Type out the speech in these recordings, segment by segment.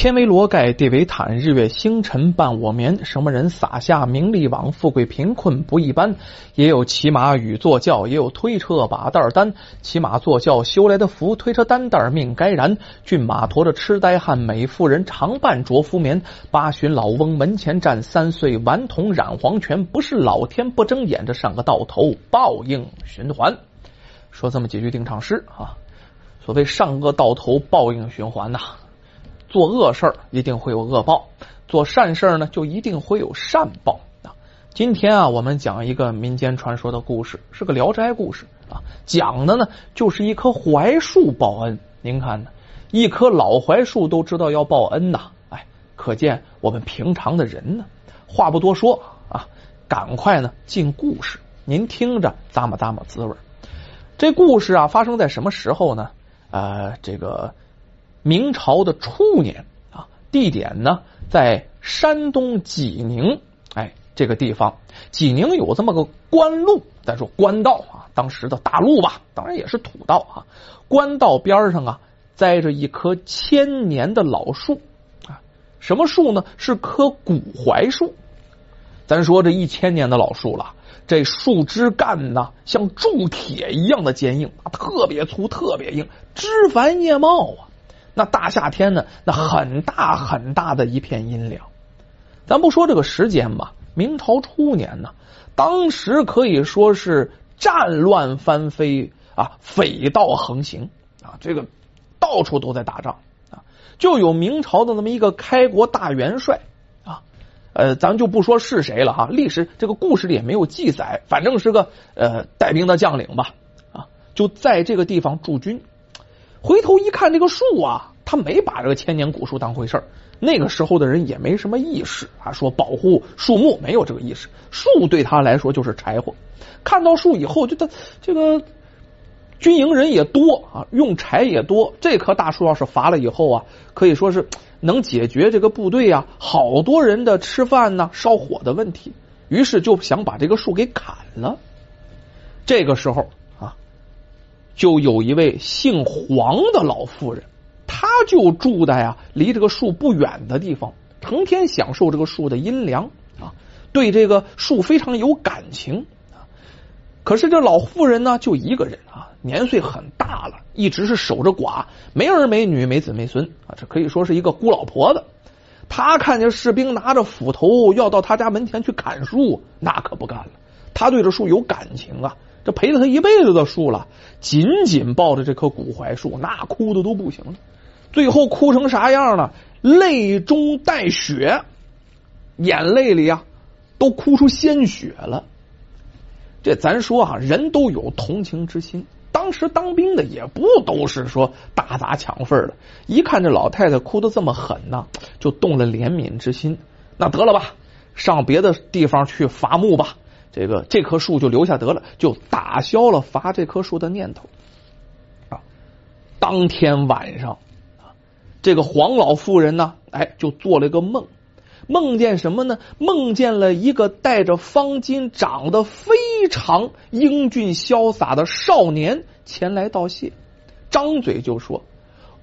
天为罗盖，地为毯，日月星辰伴我眠。什么人撒下名利网？富贵贫困不一般。也有骑马与坐轿，也有推车把担担。骑马坐轿修来的福，推车担担命该然。骏马驮着痴呆汉，美妇人常伴着夫眠。八旬老翁门前站，三岁顽童染黄泉。不是老天不睁眼，这上个到头报应循环。说这么几句定场诗啊，所谓上个到头报应循环呐。做恶事儿一定会有恶报，做善事儿呢就一定会有善报啊！今天啊，我们讲一个民间传说的故事，是个聊斋故事啊，讲的呢就是一棵槐树报恩。您看呢，一棵老槐树都知道要报恩呐，哎，可见我们平常的人呢。话不多说啊，赶快呢进故事，您听着咂摸咂摸滋味。这故事啊，发生在什么时候呢？呃，这个。明朝的初年啊，地点呢在山东济宁，哎，这个地方济宁有这么个官路，咱说官道啊，当时的大路吧，当然也是土道啊。官道边上啊，栽着一棵千年的老树啊，什么树呢？是棵古槐树。咱说这一千年的老树了，这树枝干呢像铸铁一样的坚硬，特别粗，特别硬，枝繁叶茂啊。那大夏天呢，那很大很大的一片阴凉。咱不说这个时间吧，明朝初年呢，当时可以说是战乱翻飞啊，匪盗横行啊，这个到处都在打仗啊。就有明朝的那么一个开国大元帅啊，呃，咱就不说是谁了哈，历史这个故事里也没有记载，反正是个呃带兵的将领吧啊，就在这个地方驻军。回头一看，这个树啊，他没把这个千年古树当回事儿。那个时候的人也没什么意识啊，说保护树木没有这个意识。树对他来说就是柴火。看到树以后，就他这个军营人也多啊，用柴也多。这棵大树要是伐了以后啊，可以说是能解决这个部队啊好多人的吃饭呢、烧火的问题。于是就想把这个树给砍了。这个时候。就有一位姓黄的老妇人，她就住在呀离这个树不远的地方，成天享受这个树的阴凉啊，对这个树非常有感情啊。可是这老妇人呢，就一个人啊，年岁很大了，一直是守着寡，没儿没女，没子没孙啊，这可以说是一个孤老婆子。她看见士兵拿着斧头要到他家门前去砍树，那可不干了。他对这树有感情啊。这陪了他一辈子的树了，紧紧抱着这棵古槐树，那哭的都不行了。最后哭成啥样了？泪中带血，眼泪里啊都哭出鲜血了。这咱说啊，人都有同情之心。当时当兵的也不都是说大砸抢份的，一看这老太太哭的这么狠呢，就动了怜悯之心。那得了吧，上别的地方去伐木吧。这个这棵树就留下得了，就打消了伐这棵树的念头啊。当天晚上，这个黄老妇人呢，哎，就做了一个梦，梦见什么呢？梦见了一个戴着方巾、长得非常英俊潇洒的少年前来道谢，张嘴就说：“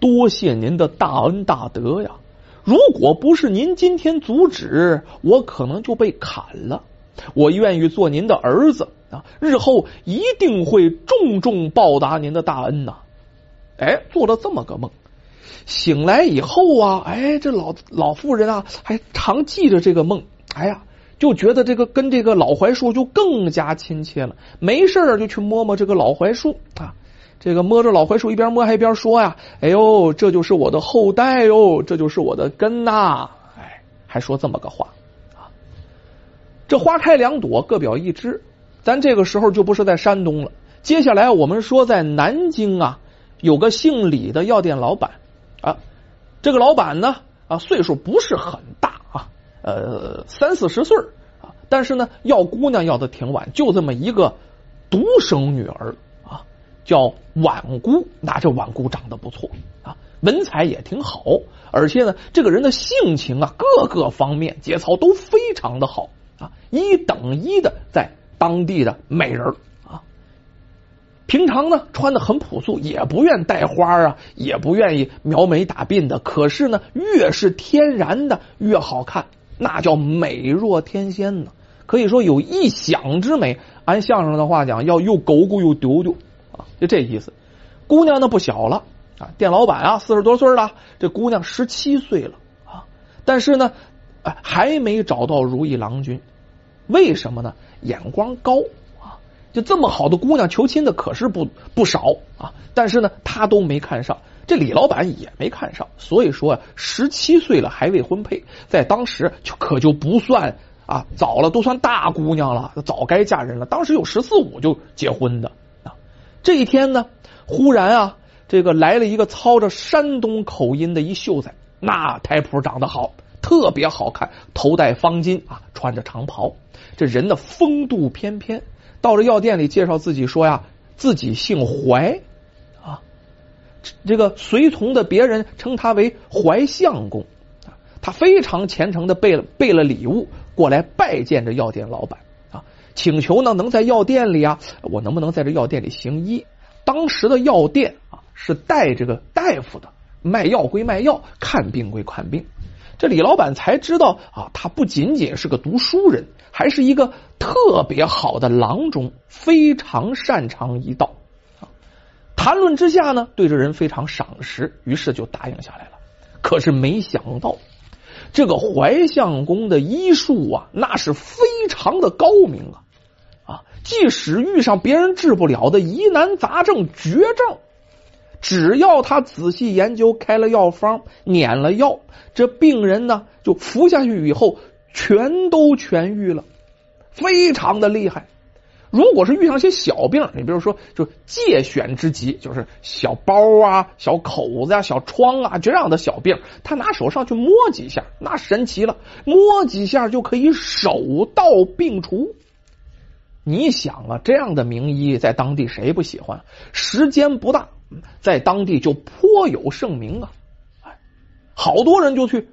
多谢您的大恩大德呀！如果不是您今天阻止，我可能就被砍了。”我愿意做您的儿子啊！日后一定会重重报答您的大恩呐！哎，做了这么个梦，醒来以后啊，哎，这老老妇人啊，还常记着这个梦。哎呀，就觉得这个跟这个老槐树就更加亲切了。没事就去摸摸这个老槐树啊，这个摸着老槐树，一边摸还一边说呀：“哎呦，这就是我的后代哟，这就是我的根呐！”哎，还说这么个话。这花开两朵，各表一枝。咱这个时候就不是在山东了。接下来我们说，在南京啊，有个姓李的药店老板啊。这个老板呢啊，岁数不是很大啊，呃，三四十岁啊。但是呢，要姑娘要的挺晚，就这么一个独生女儿啊，叫婉姑。那这婉姑长得不错啊，文采也挺好，而且呢，这个人的性情啊，各个方面节操都非常的好。啊，一等一的在当地的美人啊，平常呢穿的很朴素，也不愿带花啊，也不愿意描眉打鬓的。可是呢，越是天然的越好看，那叫美若天仙呢。可以说有异想之美。按相声的话讲，要又狗狗又丢丢啊，就这意思。姑娘呢不小了啊，店老板啊四十多岁了，这姑娘十七岁了啊，但是呢，哎还没找到如意郎君，为什么呢？眼光高啊。就这么好的姑娘求亲的可是不不少啊，但是呢，他都没看上，这李老板也没看上，所以说十七岁了还未婚配，在当时就可就不算啊早了，都算大姑娘了，早该嫁人了。当时有十四五就结婚的啊。这一天呢，忽然啊，这个来了一个操着山东口音的一秀才，那台谱长得好，特别好看，头戴方巾啊，穿着长袍，这人的风度翩翩。到了药店里介绍自己说呀，自己姓怀啊，这个随从的别人称他为怀相公啊，他非常虔诚的备了备了礼物过来拜见这药店老板啊，请求呢能在药店里啊，我能不能在这药店里行医？当时的药店啊是带这个大夫的，卖药归卖药，看病归看病。这李老板才知道啊，他不仅仅是个读书人，还是一个特别好的郎中，非常擅长医道。谈论之下呢，对这人非常赏识，于是就答应下来了。可是没想到，这个怀相公的医术啊，那是非常的高明啊！啊，即使遇上别人治不了的疑难杂症、绝症。只要他仔细研究，开了药方，碾了药，这病人呢就服下去以后，全都痊愈了，非常的厉害。如果是遇上些小病，你比如说就借选之疾，就是小包啊、小口子啊、小疮啊这样的小病，他拿手上去摸几下，那神奇了，摸几下就可以手到病除。你想啊，这样的名医在当地谁不喜欢？时间不大。在当地就颇有盛名啊，好多人就去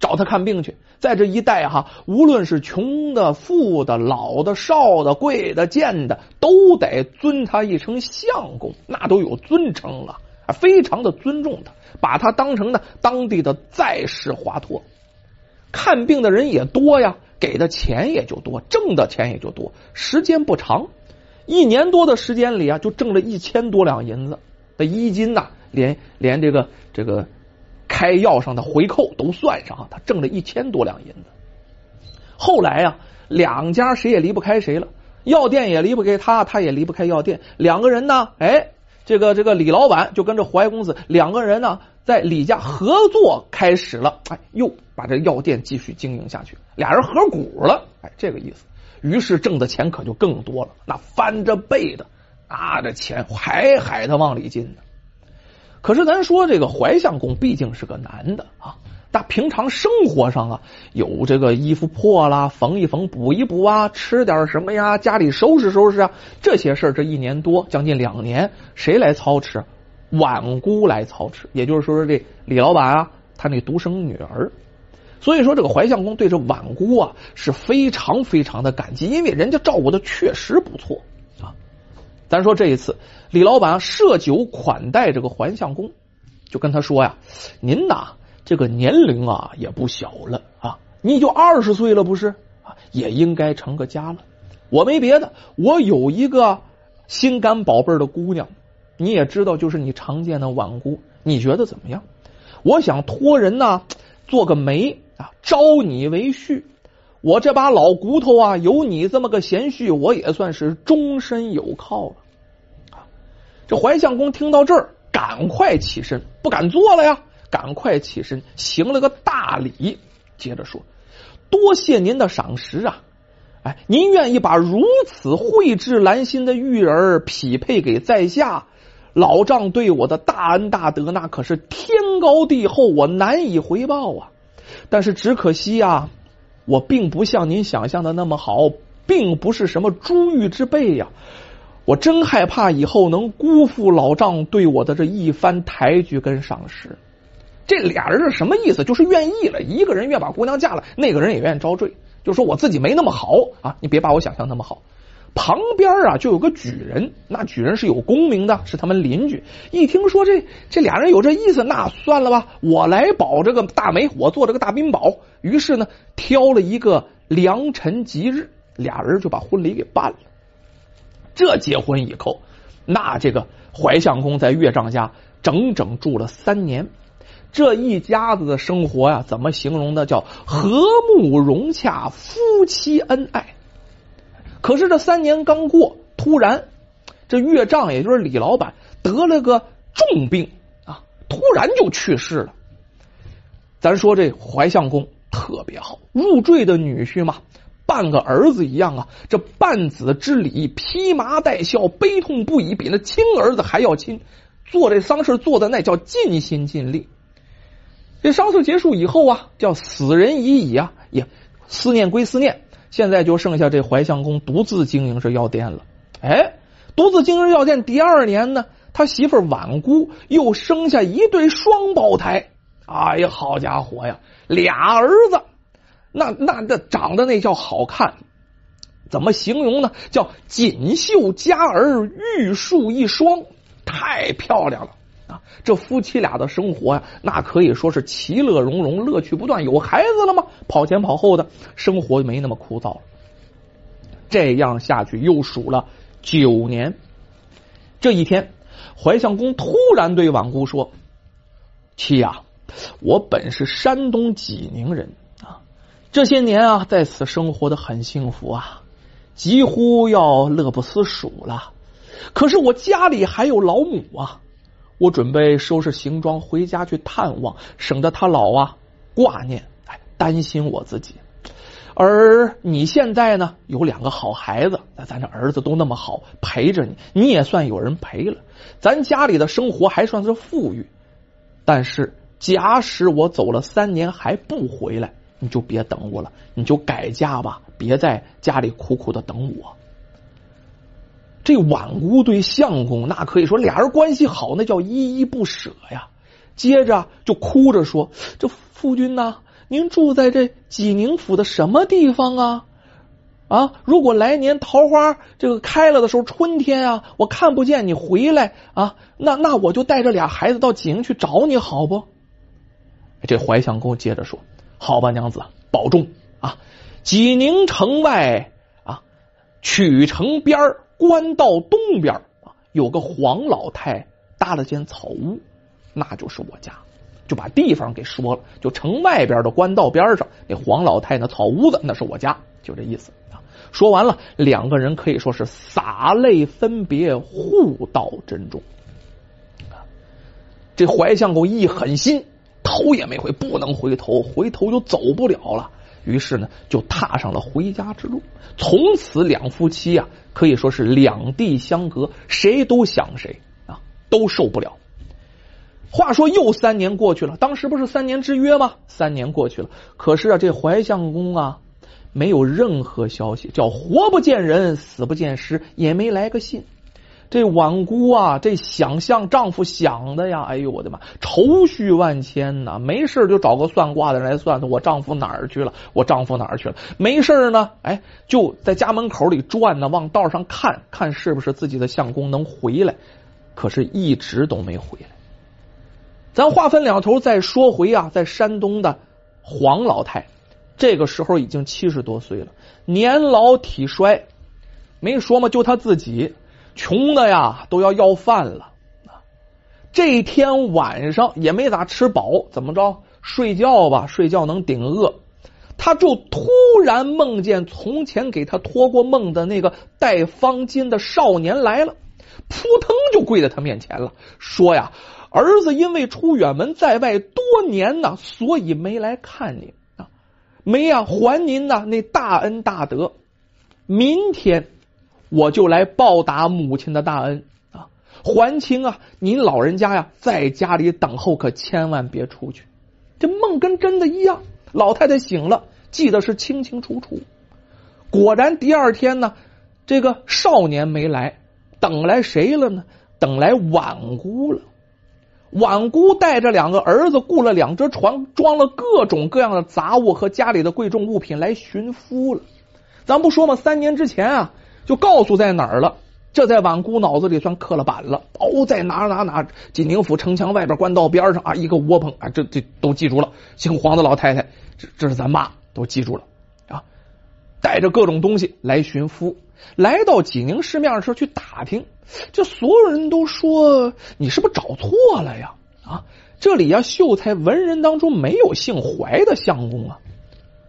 找他看病去。在这一带哈，无论是穷的、富的、老的、少的、贵的、贱的，都得尊他一声相公，那都有尊称了，非常的尊重他，把他当成呢当地的在世华佗。看病的人也多呀，给的钱也就多，挣的钱也就多。时间不长，一年多的时间里啊，就挣了一千多两银子。的衣金呐，连连这个这个开药上的回扣都算上啊，他挣了一千多两银子。后来呀，两家谁也离不开谁了，药店也离不开他，他也离不开药店。两个人呢，哎，这个这个李老板就跟着怀公子两个人呢，在李家合作开始了，哎，又把这药店继续经营下去，俩人合股了，哎，这个意思。于是挣的钱可就更多了，那翻着倍的。啊，这钱海海的往里进呢。可是咱说这个怀相公毕竟是个男的啊，他平常生活上啊，有这个衣服破了，缝一缝，补一补啊，吃点什么呀，家里收拾收拾啊，这些事儿这一年多，将近两年，谁来操持？婉姑来操持，也就是说，这李老板啊，他那独生女儿。所以说，这个怀相公对这婉姑啊是非常非常的感激，因为人家照顾的确实不错啊。咱说这一次，李老板设酒款待这个怀相公，就跟他说呀：“您呐，这个年龄啊也不小了啊，你就二十岁了不是啊，也应该成个家了。我没别的，我有一个心肝宝贝的姑娘，你也知道，就是你常见的婉姑，你觉得怎么样？我想托人呢，做个媒啊，招你为婿。我这把老骨头啊，有你这么个贤婿，我也算是终身有靠了。”这怀相公听到这儿，赶快起身，不敢坐了呀！赶快起身，行了个大礼，接着说：“多谢您的赏识啊！哎，您愿意把如此蕙质兰心的玉儿匹配给在下，老丈对我的大恩大德，那可是天高地厚，我难以回报啊！但是只可惜呀，我并不像您想象的那么好，并不是什么珠玉之辈呀。”我真害怕以后能辜负老丈对我的这一番抬举跟赏识。这俩人是什么意思？就是愿意了，一个人愿把姑娘嫁了，那个人也愿意招赘。就说我自己没那么好啊，你别把我想象那么好。旁边啊就有个举人，那举人是有功名的，是他们邻居。一听说这这俩人有这意思，那算了吧，我来保这个大媒，我做这个大宾保。于是呢，挑了一个良辰吉日，俩人就把婚礼给办了。这结婚以后，那这个怀相公在岳丈家整整住了三年。这一家子的生活呀，怎么形容的？叫和睦融洽，夫妻恩爱。可是这三年刚过，突然这岳丈，也就是李老板得了个重病啊，突然就去世了。咱说这怀相公特别好，入赘的女婿嘛，半个儿子一样啊。这半子之礼，披麻戴孝，悲痛不已，比那亲儿子还要亲。做这丧事做的那叫尽心尽力。这丧事结束以后啊，叫死人已矣啊，也思念归思念，现在就剩下这怀相公独自经营这药店了。哎，独自经营药店，第二年呢，他媳妇婉姑又生下一对双胞胎。哎呀，好家伙呀，俩儿子，那那那长得那叫好看，怎么形容呢？叫锦绣佳儿，玉树一双，太漂亮了。这夫妻俩的生活呀，那可以说是其乐融融，乐趣不断。有孩子了吗？跑前跑后的生活没那么枯燥了。这样下去又数了九年。这一天，怀相公突然对婉姑说：“妻呀，我本是山东济宁人啊，这些年啊，在此生活的很幸福啊，几乎要乐不思蜀了。可是我家里还有老母啊。”我准备收拾行装回家去探望，省得他老啊挂念，哎，担心我自己。而你现在呢，有两个好孩子，那咱这儿子都那么好，陪着你，你也算有人陪了。咱家里的生活还算是富裕。但是，假使我走了三年还不回来，你就别等我了，你就改嫁吧，别在家里苦苦的等我。这婉姑对相公那可以说俩人关系好，那叫依依不舍呀。接着就哭着说：“这夫君呐，您住在这济宁府的什么地方啊？啊，如果来年桃花这个开了的时候，春天啊，我看不见你回来啊，那那我就带着俩孩子到济宁去找你好不？”这怀相公接着说：“好吧，娘子保重啊。济宁城外啊，曲城边儿。”官道东边啊，有个黄老太搭了间草屋，那就是我家。就把地方给说了，就城外边的官道边上那黄老太那草屋子，那是我家，就这意思啊。说完了，两个人可以说是洒泪分别，互道珍重。这怀相公一狠心，头也没回，不能回头，回头就走不了了。于是呢，就踏上了回家之路。从此，两夫妻啊，可以说是两地相隔，谁都想谁啊，都受不了。话说又三年过去了，当时不是三年之约吗？三年过去了，可是啊，这怀相公啊，没有任何消息，叫活不见人，死不见尸，也没来个信。这婉姑啊，这想象丈夫想的呀，哎呦我的妈，愁绪万千呐！没事就找个算卦的人来算算，我丈夫哪儿去了？我丈夫哪儿去了？没事呢，哎，就在家门口里转呢，往道上看看是不是自己的相公能回来，可是一直都没回来。咱话分两头再说回啊，在山东的黄老太，这个时候已经七十多岁了，年老体衰，没说嘛，就他自己。穷的呀，都要要饭了。这天晚上也没咋吃饱，怎么着？睡觉吧，睡觉能顶饿。他就突然梦见从前给他托过梦的那个戴方巾的少年来了，扑腾就跪在他面前了，说呀：“儿子因为出远门在外多年呢，所以没来看您啊，没呀还您呢那大恩大德。明天。”我就来报答母亲的大恩啊，还清啊！您老人家呀，在家里等候，可千万别出去。这梦跟真的一样，老太太醒了，记得是清清楚楚。果然，第二天呢，这个少年没来，等来谁了呢？等来婉姑了。婉姑带着两个儿子，雇了两只船，装了各种各样的杂物和家里的贵重物品来寻夫了。咱不说嘛？三年之前啊。就告诉在哪儿了。这在婉姑脑子里算刻了板了。哦，在哪哪哪金宁府城墙外边官道边上啊，一个窝棚啊，这这都记住了。姓黄的老太太，这这是咱妈，都记住了啊。带着各种东西来寻夫，来到济宁市面上去打听，这所有人都说你是不是找错了呀？啊，这里呀，秀才文人当中没有姓怀的相公啊。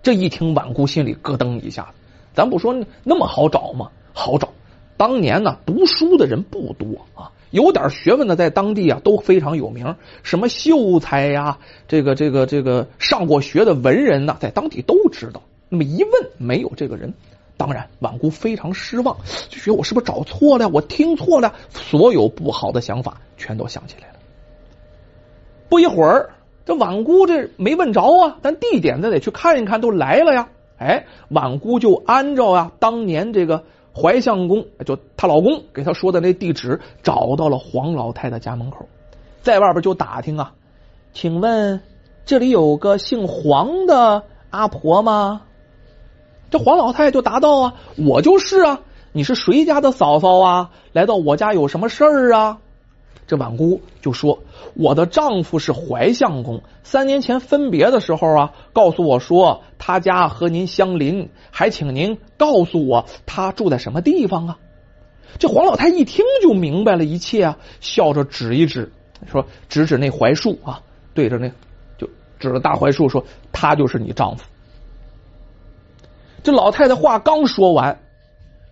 这一听，婉姑心里咯噔一下，咱不说那么好找吗？好找。当年呢，读书的人不多啊，有点学问的在当地啊都非常有名，什么秀才呀，这个这个这个上过学的文人呢，在当地都知道。那么一问，没有这个人。当然，婉姑非常失望，就觉得我是不是找错了？我听错了？所有不好的想法全都想起来了。不一会儿，这婉姑这没问着啊，但地点咱得去看一看，都来了呀。哎，婉姑就按照啊当年这个。怀相公就她老公给她说的那地址，找到了黄老太太家门口，在外边就打听啊，请问这里有个姓黄的阿婆吗？这黄老太太就答道啊，我就是啊，你是谁家的嫂嫂啊？来到我家有什么事儿啊？这婉姑就说。我的丈夫是怀相公，三年前分别的时候啊，告诉我说他家和您相邻，还请您告诉我他住在什么地方啊。这黄老太一听就明白了一切啊，笑着指一指，说指指那槐树啊，对着那就指着大槐树说，他就是你丈夫。这老太太话刚说完，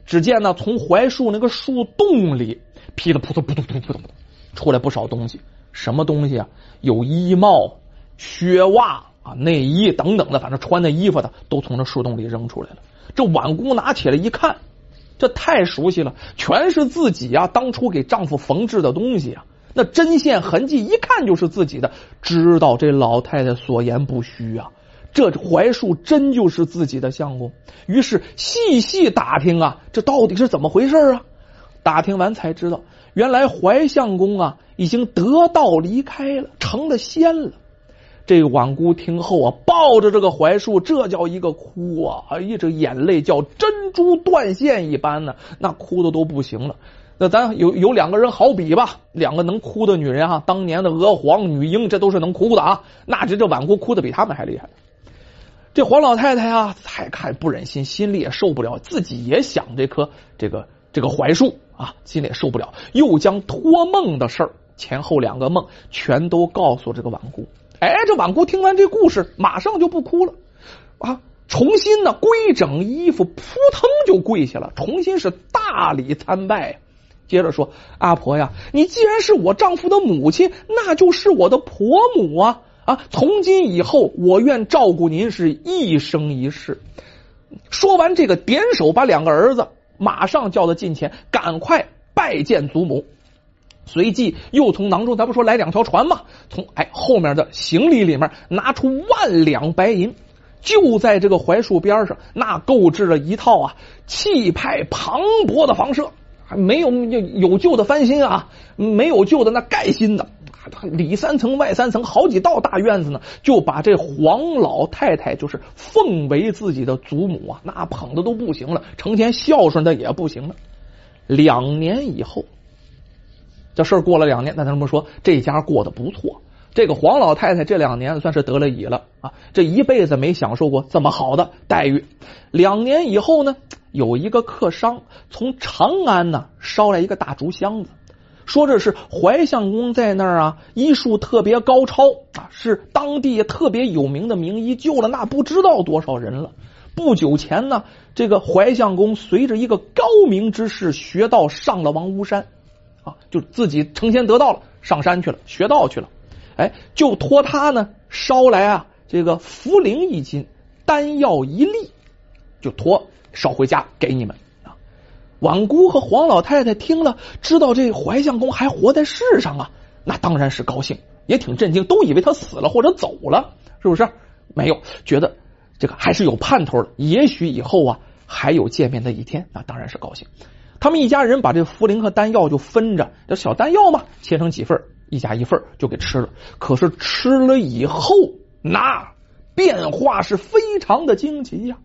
只见呢从槐树那个树洞里噼里扑通扑通扑通扑通出来不少东西。什么东西啊？有衣帽、靴袜啊、内衣等等的，反正穿的衣服的都从这树洞里扔出来了。这婉姑拿起来一看，这太熟悉了，全是自己啊当初给丈夫缝制的东西啊。那针线痕迹一看就是自己的，知道这老太太所言不虚啊。这槐树真就是自己的相公。于是细细打听啊，这到底是怎么回事啊？打听完才知道。原来怀相公啊，已经得道离开了，成了仙了。这婉姑听后啊，抱着这个槐树，这叫一个哭啊！哎呀，这眼泪叫珍珠断线一般呢，那哭的都不行了。那咱有有两个人好比吧，两个能哭的女人啊，当年的娥皇、女英，这都是能哭的啊。那这这婉姑哭的比他们还厉害。这黄老太太啊，再看不忍心，心里也受不了，自己也想这棵这个这个槐树。啊，心里受不了，又将托梦的事儿前后两个梦全都告诉这个婉姑。哎，这婉姑听完这故事，马上就不哭了啊，重新呢规整衣服，扑腾就跪下了，重新是大礼参拜。接着说：“阿婆呀，你既然是我丈夫的母亲，那就是我的婆母啊啊！从今以后，我愿照顾您是一生一世。”说完这个，点手把两个儿子。马上叫他近前，赶快拜见祖母。随即又从囊中，咱不说来两条船吗？从哎后面的行李里面拿出万两白银，就在这个槐树边上，那购置了一套啊气派磅礴的房舍，还没有有旧的翻新啊，没有旧的那盖新的。里三层外三层，好几道大院子呢，就把这黄老太太就是奉为自己的祖母啊，那捧的都不行了，成天孝顺的也不行了。两年以后，这事儿过了两年，那咱们说这家过得不错。这个黄老太太这两年算是得了乙了啊，这一辈子没享受过这么好的待遇。两年以后呢，有一个客商从长安呢捎来一个大竹箱子。说这是怀相公在那儿啊，医术特别高超啊，是当地特别有名的名医，救了那不知道多少人了。不久前呢，这个怀相公随着一个高明之士学道上了王屋山啊，就自己成仙得道了，上山去了，学道去了。哎，就托他呢捎来啊这个茯苓一斤，丹药一粒，就托捎回家给你们。婉姑和黄老太太听了，知道这怀相公还活在世上啊，那当然是高兴，也挺震惊，都以为他死了或者走了，是不是？没有，觉得这个还是有盼头的，也许以后啊还有见面的一天，那当然是高兴。他们一家人把这茯苓和丹药就分着，这小丹药嘛，切成几份，一家一份就给吃了。可是吃了以后，那变化是非常的惊奇呀！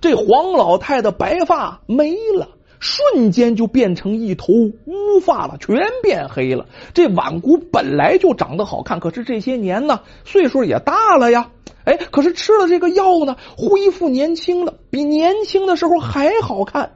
这黄老太的白发没了。瞬间就变成一头乌发了，全变黑了。这婉姑本来就长得好看，可是这些年呢，岁数也大了呀。哎，可是吃了这个药呢，恢复年轻了，比年轻的时候还好看。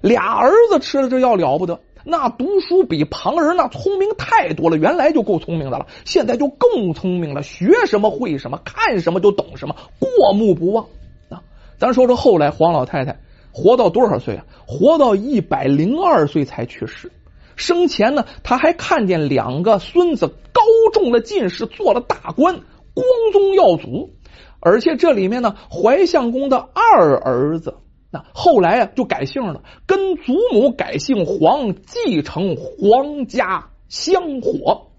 俩儿子吃了这药了不得，那读书比旁人那聪明太多了。原来就够聪明的了，现在就更聪明了，学什么会什么，看什么就懂什么，过目不忘啊。咱说说后来黄老太太。活到多少岁啊？活到一百零二岁才去世。生前呢，他还看见两个孙子高中了进士，做了大官，光宗耀祖。而且这里面呢，怀相公的二儿子，那后来啊就改姓了，跟祖母改姓黄，继承皇家香火。